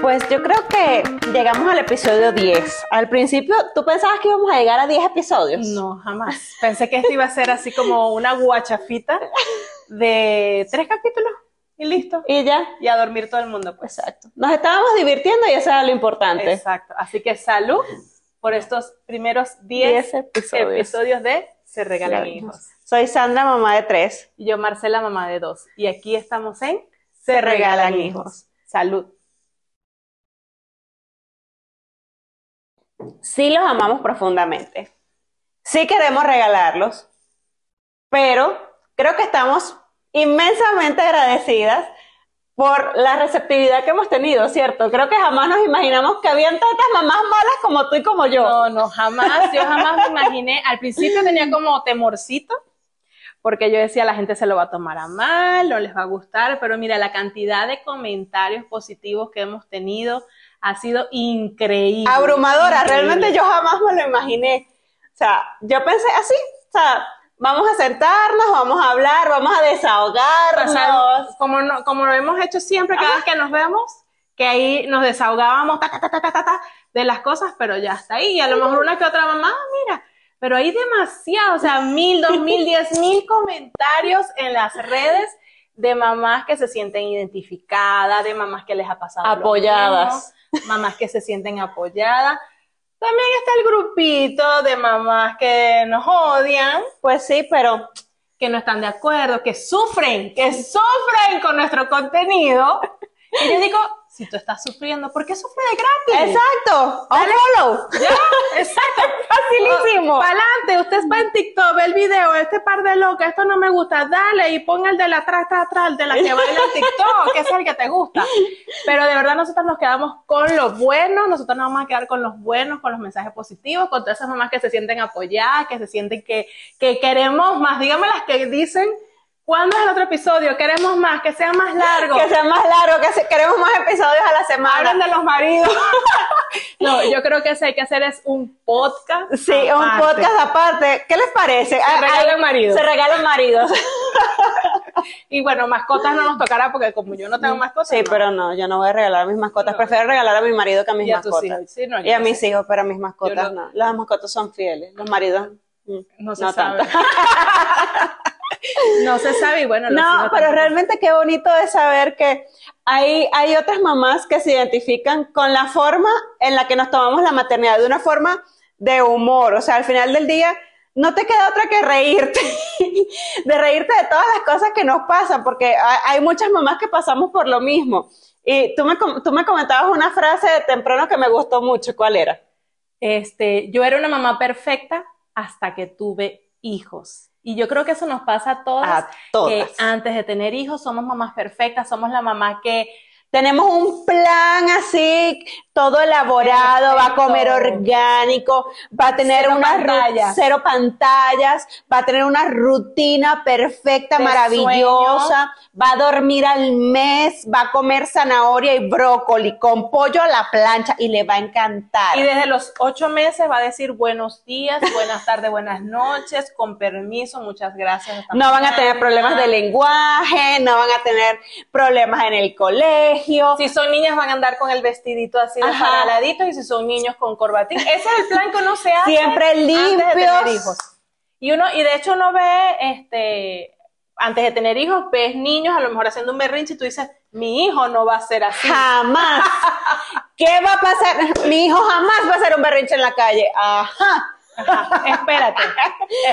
Pues yo creo que llegamos al episodio 10. Al principio, ¿tú pensabas que íbamos a llegar a 10 episodios? No, jamás. Pensé que esto iba a ser así como una guachafita de tres capítulos y listo. Y ya. Y a dormir todo el mundo, pues. Exacto. Nos estábamos divirtiendo y eso era lo importante. Exacto. Así que salud por estos primeros 10 episodios. episodios. de Se Regalan Hijos. Soy Sandra, mamá de tres. Y yo, Marcela, mamá de dos. Y aquí estamos en Se Regalan Hijos. Salud. Sí los amamos profundamente. Sí queremos regalarlos, pero creo que estamos inmensamente agradecidas por la receptividad que hemos tenido, ¿cierto? Creo que jamás nos imaginamos que habían tantas mamás malas como tú y como yo. No, no, jamás. Yo jamás me imaginé. Al principio tenía como temorcito, porque yo decía, la gente se lo va a tomar a mal, no les va a gustar, pero mira, la cantidad de comentarios positivos que hemos tenido, ha sido increíble. Abrumadora, realmente yo jamás me lo imaginé. O sea, yo pensé así, o sea, vamos a sentarnos, vamos a hablar, vamos a desahogarnos. como, como lo hemos hecho siempre cada vez que nos vemos, que ahí nos desahogábamos de las cosas, pero ya está ahí. Y a lo mejor una que otra mamá, ah, mira, pero hay demasiado, o sea, mil, dos mil, diez mil comentarios en las redes de mamás que se sienten identificadas, de mamás que les ha pasado. Apoyadas mamás que se sienten apoyadas. También está el grupito de mamás que nos odian. Pues sí, pero que no están de acuerdo, que sufren, que sufren con nuestro contenido. Y yo digo, si tú estás sufriendo, ¿por qué sufre de gratis? Exacto. Dale follow. Ya, exacto. Facilísimo. Para adelante, usted va en TikTok, ve el video, este par de locas, esto no me gusta, dale y ponga el de la atrás, atrás, atrás, de la que baila en TikTok, que es el que te gusta. Pero de verdad nosotros nos quedamos con lo bueno, nosotros nos vamos a quedar con los buenos, con los mensajes positivos, con todas esas mamás que se sienten apoyadas, que se sienten que, que queremos más. Dígame las que dicen ¿Cuándo es el otro episodio? Queremos más, que sea más largo. Que sea más largo, que queremos más episodios a la semana. Hablan de los maridos. no, yo creo que eso hay que hacer es un podcast. Sí, un podcast aparte. ¿Qué les parece? Se ah, regalan maridos. Se regalan maridos. y bueno, mascotas no nos tocará porque como yo no tengo mascotas. Sí, pero no, yo no voy a regalar a mis mascotas. Prefiero regalar a mi marido que a mis mascotas. Sí, no, y a mis hijos, pero a mis mascotas no. Las mascotas son fieles. Los maridos mm, no, se sabe. no se sabe y bueno. No, pero realmente qué bonito es saber que hay, hay otras mamás que se identifican con la forma en la que nos tomamos la maternidad, de una forma de humor. O sea, al final del día no te queda otra que reírte, de reírte de todas las cosas que nos pasan, porque hay, muchas mamás que pasamos por lo mismo. Y tú me, tú me comentabas una frase de temprano que me gustó mucho. ¿Cuál era? Este, yo era una mamá perfecta hasta que tuve hijos. Y yo creo que eso nos pasa a todas, a todas. que antes de tener hijos somos mamás perfectas, somos la mamá que tenemos un plan así, todo elaborado, va a comer orgánico, va a tener una pantallas. cero pantallas, va a tener una rutina perfecta, maravillosa, va a dormir al mes, va a comer zanahoria y brócoli con pollo a la plancha y le va a encantar. Y desde los ocho meses va a decir buenos días, buenas tardes, buenas noches, con permiso, muchas gracias. No van a tener problemas de lenguaje, no van a tener problemas en el colegio si son niñas van a andar con el vestidito así paraladito y si son niños con corbatín. Ese es el plan que uno se hace Siempre limpios. Antes de tener hijos. Y uno, y de hecho uno ve, este, antes de tener hijos, ves niños a lo mejor haciendo un berrinche y tú dices, mi hijo no va a ser así. Jamás. ¿Qué va a pasar? Mi hijo jamás va a hacer un berrinche en la calle. Ajá espérate,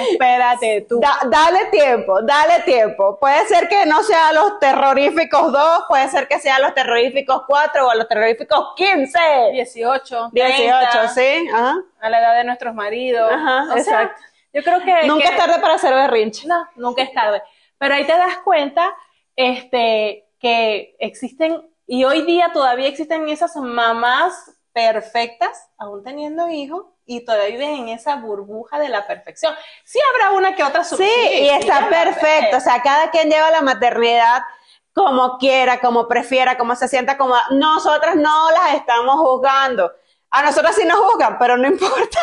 espérate tú. dale tiempo, dale tiempo. Puede ser que no sea los terroríficos dos, puede ser que sea los terroríficos cuatro o los terroríficos quince. Dieciocho. Dieciocho, sí. A la edad de nuestros maridos. Ajá, exacto. yo creo que. Nunca es tarde para hacer berrinche. No, nunca es tarde. Pero ahí te das cuenta este, que existen, y hoy día todavía existen esas mamás perfectas, aún teniendo hijos, y todavía viven en esa burbuja de la perfección. Sí habrá una que otra Sí, y está perfecto. O sea, cada quien lleva la maternidad como quiera, como prefiera, como se sienta, como nosotras no las estamos juzgando. A nosotras sí nos juzgan, pero no importa.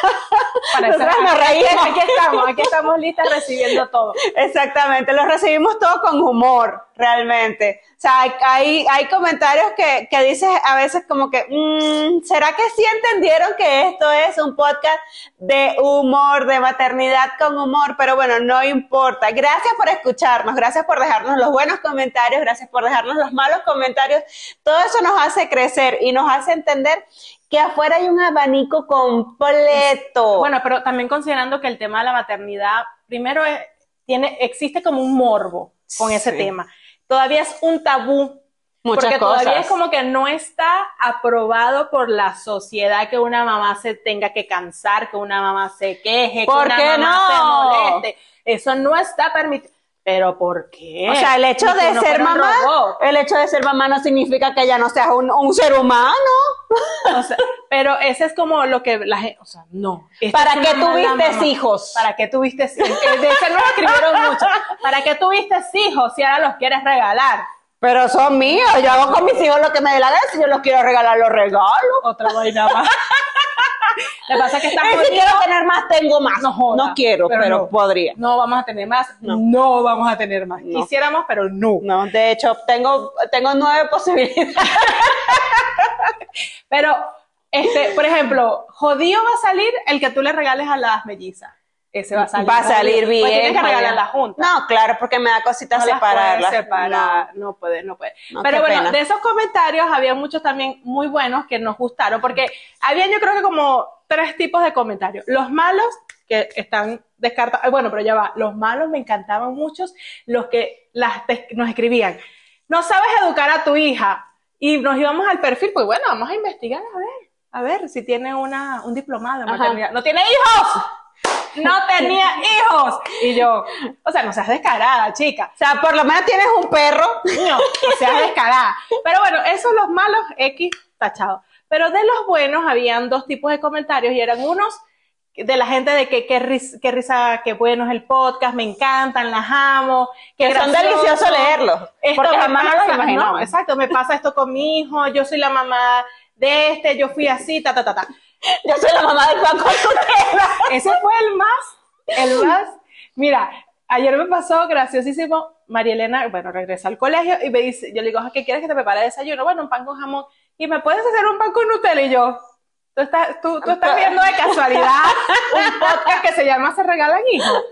Para Nosotras nos reímos. aquí estamos, aquí estamos listas recibiendo todo. Exactamente, lo recibimos todo con humor, realmente. O sea, hay- hay, hay comentarios que, que dices a veces como que, mm, ¿será que sí entendieron que esto es un podcast de humor, de maternidad con humor? Pero bueno, no importa. Gracias por escucharnos, gracias por dejarnos los buenos comentarios, gracias por dejarnos los malos comentarios. Todo eso nos hace crecer y nos hace entender que afuera hay un abanico completo. Bueno, pero también considerando que el tema de la maternidad, primero es- tiene, existe como un morbo con ese Sí. tema. Todavía es un tabú. Muchas porque cosas. todavía es como que no está aprobado por la sociedad que una mamá se tenga que cansar, que una mamá se queje, ¿Por que una mamá se moleste. Eso no está permitido. ¿Pero por qué? O sea, el hecho de ser mamá, el hecho de ser mamá no significa que ya no seas un, un ser humano. O sea, pero ese es como lo que la gente, o sea, no. ¿Para qué tuviste hijos? ¿Para qué tuviste hijos? Eh, De hecho, no lo escribieron mucho. ¿Para qué tuviste hijos si ahora los quieres regalar? Pero son míos, yo hago con mis hijos lo que me dé la gana, si yo los quiero regalar, los regalo. Otra vaina más. Lo que pasa es que si quiero tener más, tengo más. No joda, no quiero, pero, no. podría. No vamos a tener más. No. No, vamos a tener más. No. Quisiéramos, pero no. No, de hecho, tengo, tengo nueve posibilidades. Pero, este, por ejemplo, jodido va a salir el que tú le regales a las mellizas. Ese va a salir. Va a salir jodido. bien. Pues tienes que jodido. regalar la junta. No, claro, porque me da cositas no las separarlas. separar, no. puede, no puede. No, Pero bueno, pena. de esos comentarios había muchos también muy buenos que nos gustaron, porque habían yo creo que como tres tipos de comentarios. Los malos, que están descartados, bueno, pero ya va, los malos me encantaban muchos, los que las, nos escribían, no sabes educar a tu hija, y nos íbamos al perfil, pues bueno, vamos a investigar, a ver, a ver si tiene una, un diplomado en. ¡No tiene hijos! ¡No tenía hijos! Y yo, o sea, no seas descarada, chica. O sea, por lo menos tienes un perro. No, o sea, descarada. Pero bueno, esos los malos X tachados. Pero de los buenos habían dos tipos de comentarios y eran unos de la gente de que qué risa, qué risa, qué bueno es el podcast, me encantan, las amo, qué Que son deliciosos leerlos. Porque jamás no los. ¿no? Exacto, me pasa esto con mi hijo, yo soy la mamá de este, yo fui así, ta, ta, ta, ta. Yo soy la mamá del pan con Nutella. Ese fue el más, el más. Mira, ayer me pasó graciosísimo. María Elena, bueno, regresa al colegio y me dice, yo le digo, ¿qué quieres que te prepare desayuno? Bueno, un pan con jamón. Y me puedes hacer un pan con Nutella y yo. Tú estás, tú, tú estás viendo de casualidad un podcast que se llama Se regalan hijos.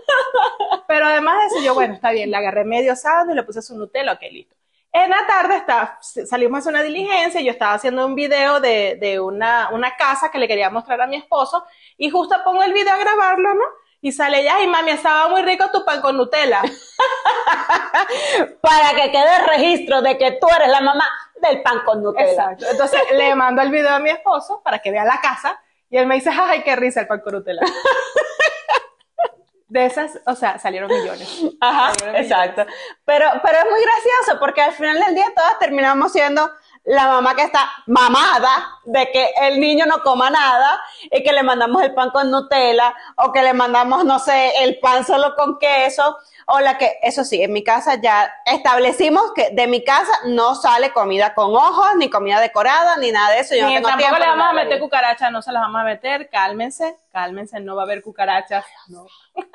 Pero además de eso, yo, bueno, está bien, le agarré medio sándwich y le puse su Nutella, ok, listo. En la tarde está, salimos a hacer una diligencia y yo estaba haciendo un video de, de una, una casa que le quería mostrar a mi esposo y justo pongo el video a grabarlo, ¿no? Y sale ya, y mami, estaba muy rico tu pan con Nutella. Para que quede registro de que tú eres la mamá del pan con Nutella. Exacto. Entonces le mando el video a mi esposo para que vea la casa y él me dice, ay, qué risa el pan con Nutella. De esas, o sea, salieron millones. Ajá, Salieron exacto. Pero, pero es muy gracioso porque al final del día todas terminamos siendo la mamá que está mamada de que el niño no coma nada y que le mandamos el pan con Nutella o que le mandamos, no sé, el pan solo con queso o la que, eso sí, en mi casa ya establecimos que de mi casa no sale comida con ojos, ni comida decorada, ni nada de eso. Yo no Ni tengo tampoco le vamos a meter cucarachas, no se las vamos a meter, cálmense, cálmense, no va a haber cucarachas. No.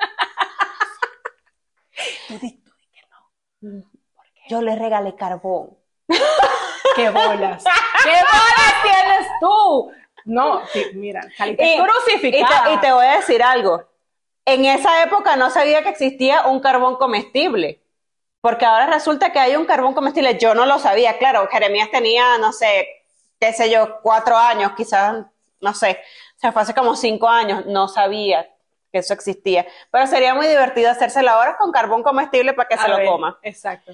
Tú di- tú di que no. Yo le regalé carbón. ¡Qué bolas! ¡Qué bolas tienes tú! No, sí, mira, Y- crucificada. Y te, y te voy a decir algo. En esa época no sabía que existía un carbón comestible. Porque ahora resulta que hay un carbón comestible. Yo no lo sabía, claro. Jeremías tenía, no sé, qué sé yo, cuatro años, quizás, no sé. O sea, fue hace como cinco años. No sabía que eso existía. Pero sería muy divertido hacérselo ahora con carbón comestible para que A se lo coma. Exacto.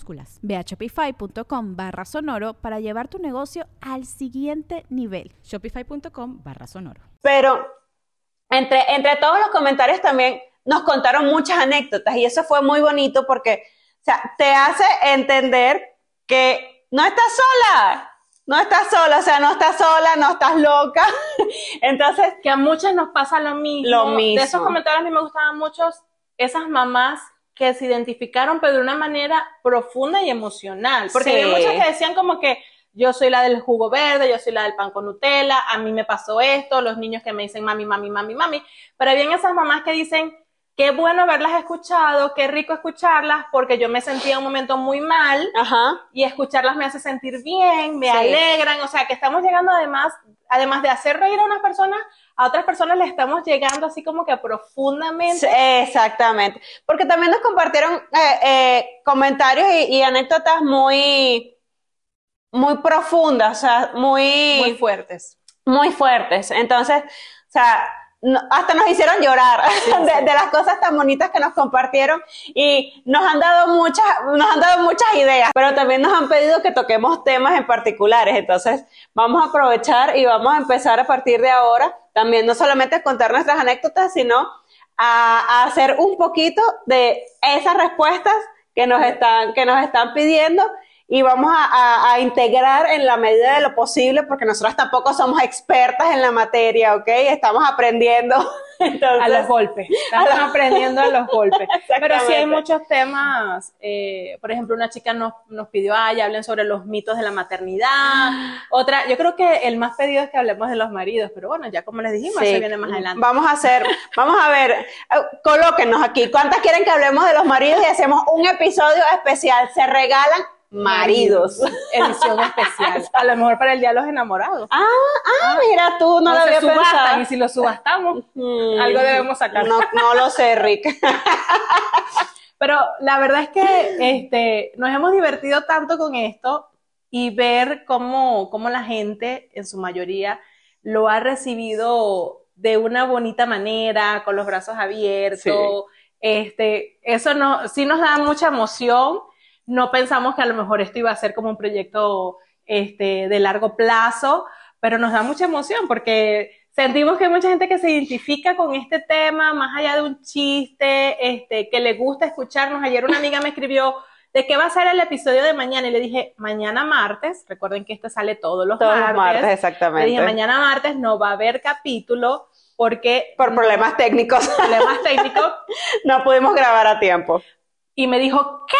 Ve a shopify.com barra sonoro para llevar tu negocio al siguiente nivel. Shopify.com barra sonoro. Pero entre, entre todos los comentarios también nos contaron muchas anécdotas y eso fue muy bonito porque o sea, te hace entender que no estás sola, no estás sola, o sea, no estás sola, no estás loca. Entonces, que a muchas nos pasa lo mismo. Lo mismo. De esos comentarios a mí me gustaban muchos esas mamás que se identificaron, pero de una manera profunda y emocional. Porque había muchas que decían como que yo soy la del jugo verde, yo soy la del pan con Nutella, a mí me pasó esto, los niños que me dicen mami, mami, mami, mami. Pero había esas mamás que dicen, qué bueno haberlas escuchado, qué rico escucharlas, porque yo me sentía un momento muy mal Ajá. y escucharlas me hace sentir bien, me alegran, o sea, que estamos llegando además, además de hacer reír a unas personas, a otras personas le estamos llegando así como que profundamente. exactamente, porque también nos compartieron eh, eh, comentarios y, y, anécdotas muy, muy profundas, o sea, muy... Muy fuertes. Muy fuertes. Entonces, o sea, no, hasta nos hicieron llorar sí, de, sí. de, las cosas tan bonitas que nos compartieron y nos han dado muchas, nos han dado muchas ideas, pero también nos han pedido que toquemos temas en particulares. Entonces, vamos a aprovechar y vamos a empezar a partir de ahora también no solamente contar nuestras anécdotas, sino a hacer un poquito de esas respuestas que nos están, que nos están pidiendo y vamos a, a, a, integrar en la medida de lo posible, porque nosotros tampoco somos expertas en la materia, ¿ok? Estamos aprendiendo. Entonces, a los golpes. Estamos a aprendiendo a los golpes. Pero sí hay muchos temas. Eh, por ejemplo, una chica nos, nos pidió, ay, hablen sobre los mitos de la maternidad. Otra, yo creo que el más pedido es que hablemos de los maridos, pero bueno, ya como les dijimos, sí. eso viene más adelante. Vamos a hacer, vamos a ver, eh, colóquenos aquí. ¿Cuántas quieren que hablemos de los maridos y hacemos un episodio especial? Se regalan maridos. Edición especial. A lo mejor para el día de los enamorados. Ah, ah, mira tú, no, no lo había pensado. Y si lo subastamos, mm, algo debemos sacar. No, no lo sé, Rick. Pero la verdad es que este, nos hemos divertido tanto con esto y ver cómo, cómo la gente, en su mayoría, lo ha recibido de una bonita manera, con los brazos abiertos. Sí. Este, eso no, sí nos da mucha emoción no pensamos que a lo mejor esto iba a ser como un proyecto este, de largo plazo, pero nos da mucha emoción porque sentimos que hay mucha gente que se identifica con este tema, más allá de un chiste, este, que le gusta escucharnos. Ayer una amiga me escribió de qué va a ser el episodio de mañana y le dije, mañana martes, recuerden que este sale todos los todos martes. Los martes, exactamente. Le dije, mañana martes no va a haber capítulo porque... Por problemas técnicos. Problemas técnicos. no pudimos grabar a tiempo. Y me dijo, ¿qué?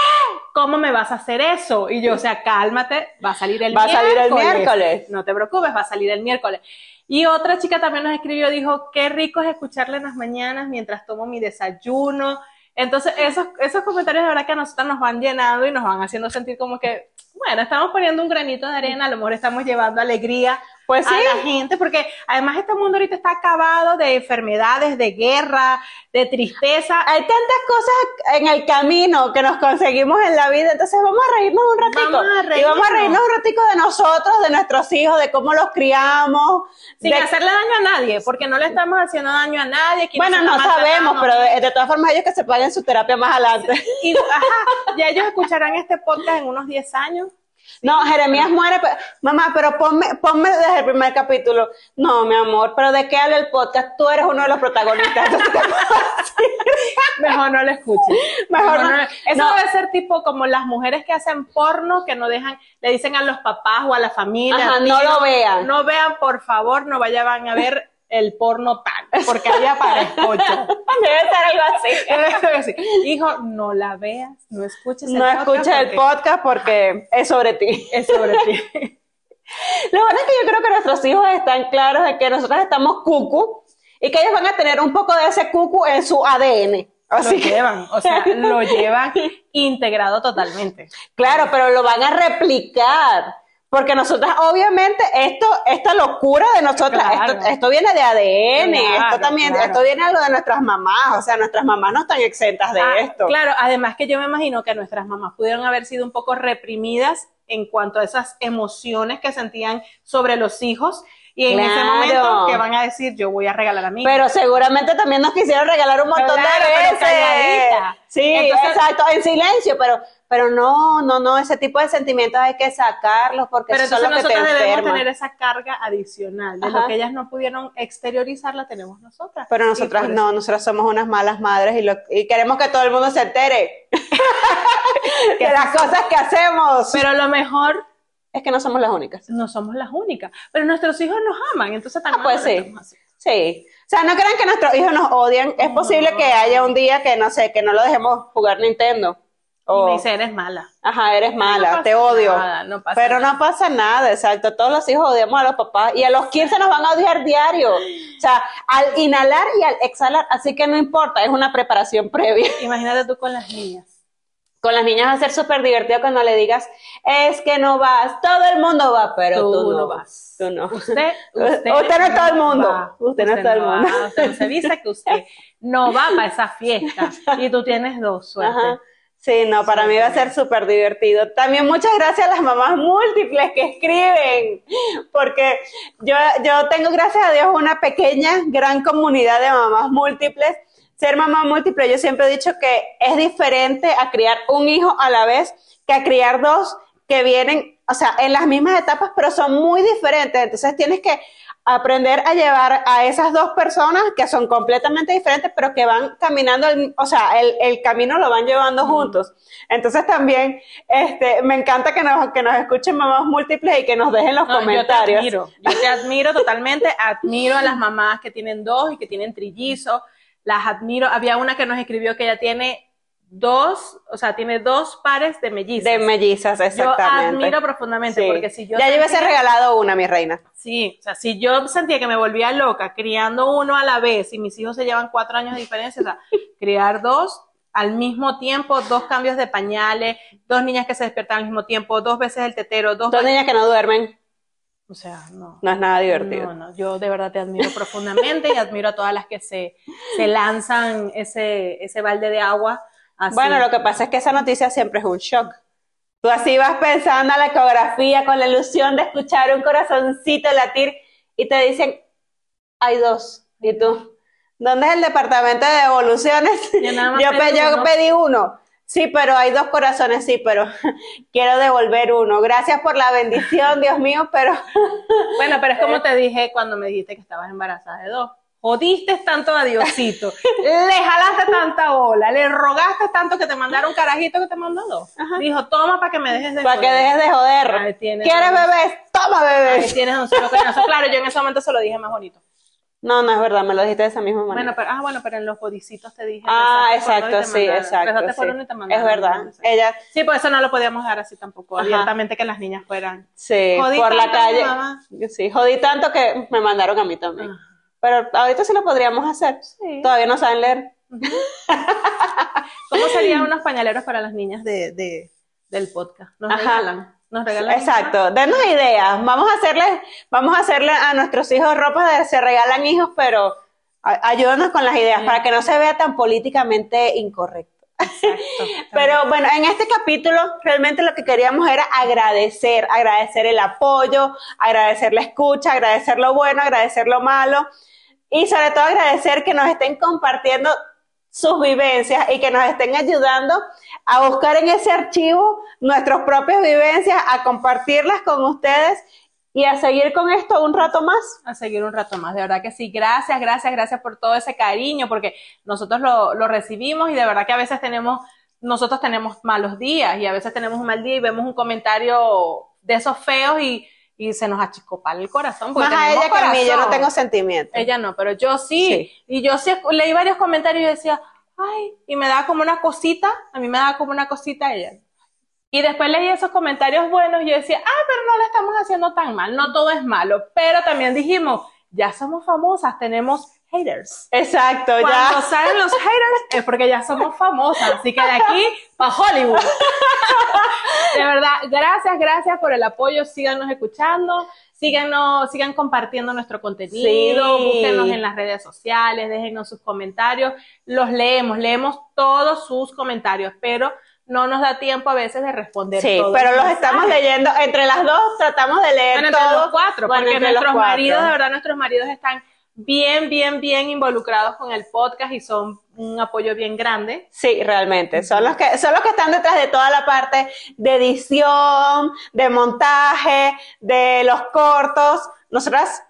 ¿Cómo me vas a hacer eso? Y yo, o sea, cálmate, va a salir el va miércoles. Va a salir el miércoles. No te preocupes, va a salir el miércoles. Y otra chica también nos escribió, dijo, qué rico es escucharle en las mañanas mientras tomo mi desayuno. Entonces, esos, esos comentarios de verdad que a nosotros nos van llenando y nos van haciendo sentir como que, bueno, estamos poniendo un granito de arena, a lo mejor estamos llevando alegría pues sí. a la gente, porque además este mundo ahorita está acabado de enfermedades, de guerra, de tristeza. Hay tantas cosas en el camino que nos conseguimos en la vida, entonces vamos a reírnos un ratito. Vamos a reírnos. Y vamos a reírnos un ratito de nosotros, de nuestros hijos, de cómo los criamos. Sin de... hacerle daño a nadie, porque no le estamos haciendo daño a nadie. Bueno, no sabemos, pero de, de, todas formas ellos que se paguen su terapia más adelante. Y, ajá, ya ellos escucharán este podcast en unos 10 años. No, Jeremías muere, pero, mamá, pero ponme, ponme desde el primer capítulo. No, mi amor, pero ¿de qué habla el podcast? Tú eres uno de los protagonistas. Mejor no lo escuches. Mejor, Mejor no. no. Eso no. debe ser tipo como las mujeres que hacen porno, que no dejan, le dicen a los papás o a la familia. Ajá, tío, no lo vean. No vean, por favor, no vayan a ver el porno tal. porque ahí aparezco yo. Debe ser algo así. Debe ser así. Hijo, no la veas, no escuches el No podcast. escuches el podcast porque es sobre ti. Es sobre ti. Lo bueno es que yo creo que nuestros hijos están claros de que nosotros estamos cucu y que ellos van a tener un poco de ese cucu en su ADN. Así lo que, llevan, o sea, lo llevan integrado totalmente. claro, pero lo van a replicar. Porque nosotras, obviamente, esto, esta locura de nosotras, Claro. esto, esto viene de ADN, Claro, esto también, claro. esto viene de lo de nuestras mamás, o sea, nuestras mamás no están exentas de Ah, esto. Claro, además que yo me imagino que nuestras mamás pudieron haber sido un poco reprimidas en cuanto a esas emociones que sentían sobre los hijos y en ese Claro. momento que van a decir yo voy a regalar a mi Pero seguramente también nos quisieron regalar un montón Claro, de veces. Sí, Entonces- exacto, en silencio, pero, pero no, no, no, ese tipo de sentimientos hay que sacarlos porque Pero eso es entonces lo que te nosotros debemos tener esa carga adicional de Ajá. lo que ellas no pudieron exteriorizar la tenemos nosotras. Pero nosotras no, eso- nosotras somos unas malas madres y, lo- y queremos que todo el mundo se entere de las cosas que hacemos. Pero lo mejor es que no somos las únicas. no somos las únicas, pero nuestros hijos nos aman, entonces también Ah, pues sí. así. Sí. O sea, no crean que nuestros hijos nos odian. Es posible que haya un día que, no sé, que no lo dejemos jugar Nintendo. Y me dice, eres mala. ajá, eres mala, te odio. nada, no pasa Pero nada. no pasa nada, exacto. Todos los hijos odiamos a los papás y a los 15 nos van a odiar diario. O sea, al inhalar y al exhalar, así que no importa, es una preparación previa. Imagínate tú con las niñas. Con las niñas va a ser súper divertido cuando le digas, es que no vas, todo el mundo va, pero tú, Tú no, vas. Tú no. Usted, Usted no es todo el mundo. va. Usted no es todo el mundo. Usted no se dice que usted no va para esa fiesta y tú tienes dos, suerte. Ajá. Sí, no, para mí va a ser súper divertido. También muchas gracias a las mamás múltiples que escriben, porque yo, yo tengo, gracias a Dios, una pequeña, gran comunidad de mamás múltiples. Ser mamá múltiple, yo siempre he dicho que es diferente a criar un hijo a la vez que a criar dos que vienen, o sea, en las mismas etapas, pero son muy diferentes. Entonces tienes que aprender a llevar a esas dos personas que son completamente diferentes, pero que van caminando, el- o sea, el, el camino lo van llevando juntos. Entonces también, este, me encanta que nos, que nos escuchen mamás múltiples y que nos dejen los No, comentarios. Yo te admiro, yo te admiro totalmente, admiro a las mamás que tienen dos y que tienen trillizos, las admiro. Había una que nos escribió que ella tiene dos, o sea, tiene dos pares de mellizas. De mellizas, yo exactamente. admiro profundamente Sí. porque si yo ya yo hubiese regalado una, mi reina. Sí, o sea, si yo sentía que me volvía loca criando uno a la vez y mis hijos se llevan cuatro años de diferencia, o sea, criar dos al mismo tiempo, dos cambios de pañales, dos niñas que se despiertan al mismo tiempo, dos veces el tetero, dos Dos niñas que no duermen, O sea, no. no es nada divertido. No, no, yo de verdad te admiro profundamente y admiro a todas las que se, se lanzan ese, ese balde de agua. Así. Bueno, lo que pasa es que esa noticia siempre es un shock. Tú así vas pensando a la ecografía con la ilusión de escuchar un corazoncito latir y te dicen, hay dos. Y tú, ¿dónde es el departamento de devoluciones? Yo nada más Yo, pedí yo uno. pedí uno. Sí, pero hay dos corazones, sí, pero quiero devolver uno. Gracias por la bendición, Dios mío, pero Bueno, pero es como te dije cuando me dijiste que estabas embarazada de dos. Jodiste tanto a Diosito, le jalaste tanta bola, le rogaste tanto que te mandara un carajito que te mandó dos. Dijo, toma para que me dejes de para que joder". dejes de joder. Ahí tienes ¿Quieres bebés? Toma Ahí bebés. tienes un solo coñazo. Claro, yo en ese momento se lo dije más bonito. No, no es verdad, me lo dijiste de esa misma manera. Bueno, pero, ah, bueno, pero en los bodicitos te dije. Ah, por exacto, sí, mandaron. exacto. Rezaste por sí. uno y te Es mandaron. verdad. Ella, Sí, pues eso no lo podíamos dar así tampoco, Ajá. abiertamente que las niñas fueran. sí, Jodí por la tanto calle. mamá. Sí, jodí tanto que me mandaron a mí también. Ajá. Pero ahorita sí lo podríamos hacer. Sí. Todavía no saben leer. ¿Cómo serían unos pañaleros para las niñas de, de- del podcast? Nos Ajá. regalan. Nos regalan. Exacto. Denos ideas. Vamos a hacerle, vamos a hacerle a nuestros hijos ropa de se regalan hijos, pero ayúdanos con las ideas Sí. para que no se vea tan políticamente incorrecto. Exacto. Pero bueno, en este capítulo realmente lo que queríamos era agradecer, agradecer el apoyo, agradecer la escucha, agradecer lo bueno, agradecer lo malo y sobre todo agradecer que nos estén compartiendo sus vivencias y que nos estén ayudando a buscar en ese archivo nuestras propias vivencias, a compartirlas con ustedes y a seguir con esto un rato más. a seguir un rato más. De verdad que sí. Gracias, gracias, gracias por todo ese cariño, porque nosotros lo, lo recibimos y de verdad que a veces tenemos, nosotros tenemos malos días y a veces tenemos un mal día y vemos un comentario de esos feos y, y se nos achicopala el corazón. Más a ella que a mí, yo no tengo sentimiento. Ella no, pero yo sí. Y yo sí leí varios comentarios y decía, ay, y me daba como una cosita, a mí me daba como una cosita ella. Y después leí esos comentarios buenos y yo decía, ah, pero no lo estamos haciendo tan mal, no todo es malo. Pero también dijimos, ya somos famosas, tenemos haters. Exacto, Cuando ya. Cuando salen los haters es porque ya somos famosas, así que de aquí para Hollywood. de verdad, gracias, gracias por el apoyo, síganos escuchando, síganos, sigan compartiendo nuestro contenido, Sí. búsquenos en las redes sociales, déjenos sus comentarios, los leemos, leemos todos sus comentarios, pero no nos da tiempo a veces de responder Sí, todos pero los mensajes. estamos leyendo. Entre las dos tratamos de leer Bueno, entre todos. los cuatro, Bueno, porque nuestros cuatro. maridos, de verdad, nuestros maridos están bien, bien, bien involucrados con el podcast y son un apoyo bien grande. Sí, realmente. Son los que, son los que están detrás de toda la parte de edición, de montaje, de los cortos. Nosotras,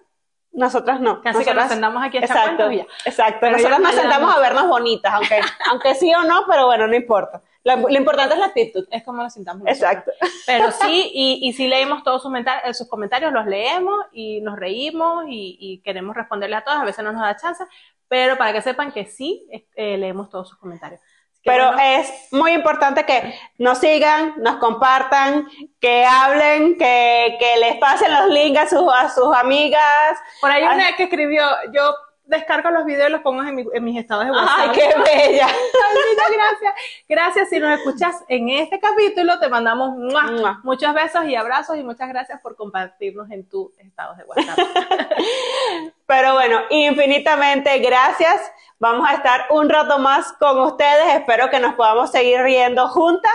nosotras no. Casi que Nosotras- nos sentamos aquí a Exacto, exacto. Pero Nosotras nos sentamos a vernos bonitas, aunque, aunque sí o no, pero bueno, no importa. Lo, lo importante es la actitud. Es como nos sintamos. nosotros. Exacto. Pero sí, y, y sí leímos todos sus, eh, sus comentarios, los leemos y nos reímos y, y queremos responderle a todos. A veces no nos da chance, pero para que sepan que sí, eh, leemos todos sus comentarios. Pero bueno, es muy importante que nos sigan, nos compartan, que hablen, que, que les pasen los links a sus, a sus amigas. por ahí Ay. una que escribió, yo descargo los videos y los pongo en, mi- en mis estados de WhatsApp. ¡Ay, qué bella! Ay, linda, gracias. Gracias si nos escuchas en este capítulo. Te mandamos ¡mua! Mua. muchos besos y abrazos y muchas gracias por compartirnos en tus estados de WhatsApp. Pero bueno, infinitamente gracias. Vamos a estar un rato más con ustedes. Espero que nos podamos seguir riendo juntas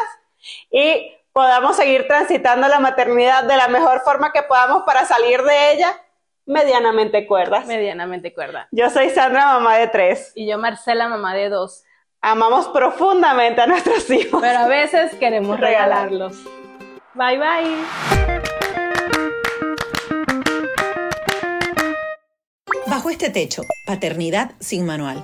y podamos seguir transitando la maternidad de la mejor forma que podamos para salir de ella medianamente cuerdas. Medianamente cuerda. Yo soy Sandra, mamá de tres. Y yo, Marcela, mamá de dos. Amamos profundamente a nuestros hijos. Pero a veces queremos Regalar. regalarlos. Bye bye. Bajo este techo, Paternidad sin Manual.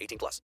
18 plus.